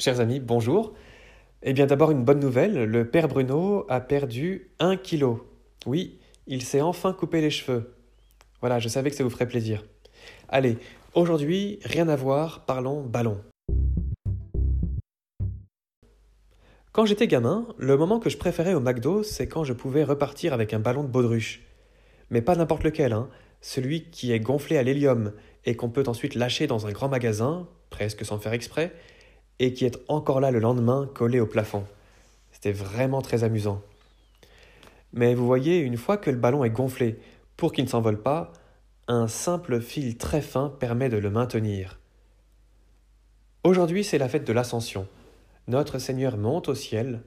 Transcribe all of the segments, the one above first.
Chers amis, bonjour. Eh bien d'abord une bonne nouvelle, le père Bruno a perdu un kilo. Oui, il s'est enfin coupé les cheveux. Voilà, je savais que ça vous ferait plaisir. Allez, aujourd'hui, rien à voir, parlons ballon. Quand j'étais gamin, le moment que je préférais au McDo, c'est quand je pouvais repartir avec un ballon de baudruche. Mais pas n'importe lequel, hein. celui qui est gonflé à l'hélium et qu'on peut ensuite lâcher dans un grand magasin, presque sans faire exprès, et qui est encore là le lendemain collé au plafond. C'était vraiment très amusant. Mais vous voyez, une fois que le ballon est gonflé, pour qu'il ne s'envole pas, un simple fil très fin permet de le maintenir. Aujourd'hui, c'est la fête de l'Ascension. Notre Seigneur monte au ciel,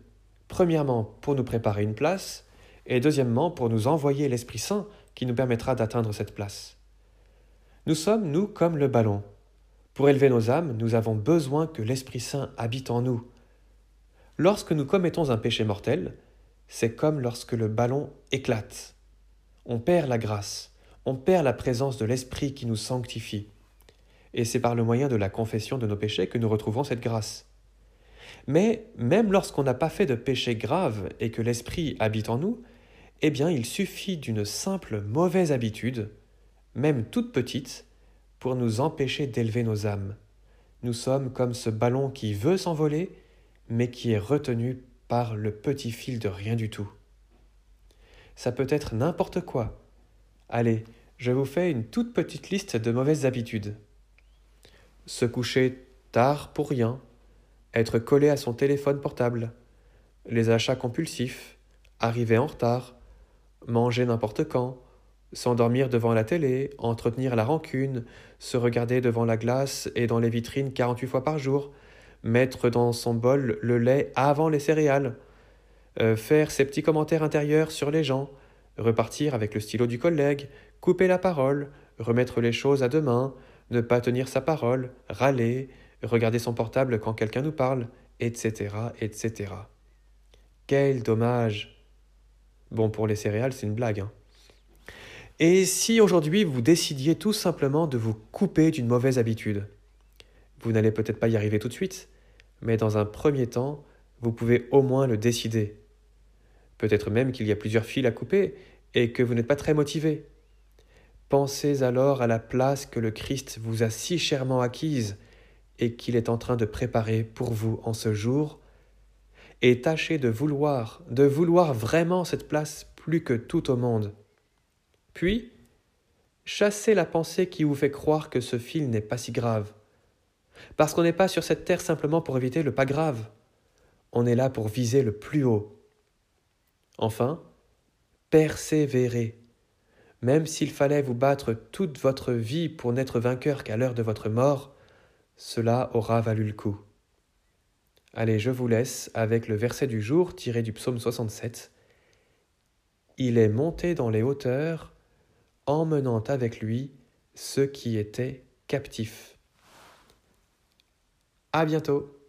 premièrement pour nous préparer une place, et deuxièmement pour nous envoyer l'Esprit Saint qui nous permettra d'atteindre cette place. Nous sommes, nous, comme le ballon. Pour élever nos âmes, nous avons besoin que l'Esprit Saint habite en nous. Lorsque nous commettons un péché mortel, c'est comme lorsque le ballon éclate. On perd la grâce, on perd la présence de l'Esprit qui nous sanctifie. Et c'est par le moyen de la confession de nos péchés que nous retrouvons cette grâce. Mais même lorsqu'on n'a pas fait de péché grave et que l'Esprit habite en nous, eh bien il suffit d'une simple mauvaise habitude, même toute petite, pour nous empêcher d'élever nos âmes. Nous sommes comme ce ballon qui veut s'envoler, mais qui est retenu par le petit fil de rien du tout. Ça peut être n'importe quoi. Allez, je vous fais une toute petite liste de mauvaises habitudes. Se coucher tard pour rien, être collé à son téléphone portable, les achats compulsifs, arriver en retard, manger n'importe quand, S'endormir devant la télé, entretenir la rancune, se regarder devant la glace et dans les vitrines 48 fois par jour, mettre dans son bol le lait avant les céréales, euh, faire ses petits commentaires intérieurs sur les gens, repartir avec le stylo du collègue, couper la parole, remettre les choses à demain, ne pas tenir sa parole, râler, regarder son portable quand quelqu'un nous parle, etc., etc. Quel dommage. Bon, pour les céréales, c'est une blague, hein. Et si aujourd'hui vous décidiez tout simplement de vous couper d'une mauvaise habitude Vous n'allez peut-être pas y arriver tout de suite, mais dans un premier temps, vous pouvez au moins le décider. Peut-être même qu'il y a plusieurs fils à couper et que vous n'êtes pas très motivé. Pensez alors à la place que le Christ vous a si chèrement acquise et qu'il est en train de préparer pour vous en ce jour, et tâchez de vouloir, de vouloir vraiment cette place plus que tout au monde. Puis, chassez la pensée qui vous fait croire que ce fil n'est pas si grave. Parce qu'on n'est pas sur cette terre simplement pour éviter le pas grave. On est là pour viser le plus haut. Enfin, persévérez. Même s'il fallait vous battre toute votre vie pour n'être vainqueur qu'à l'heure de votre mort, cela aura valu le coup. Allez, je vous laisse avec le verset du jour tiré du psaume 67. Il est monté dans les hauteurs, emmenant avec lui ceux qui étaient captifs. À bientôt!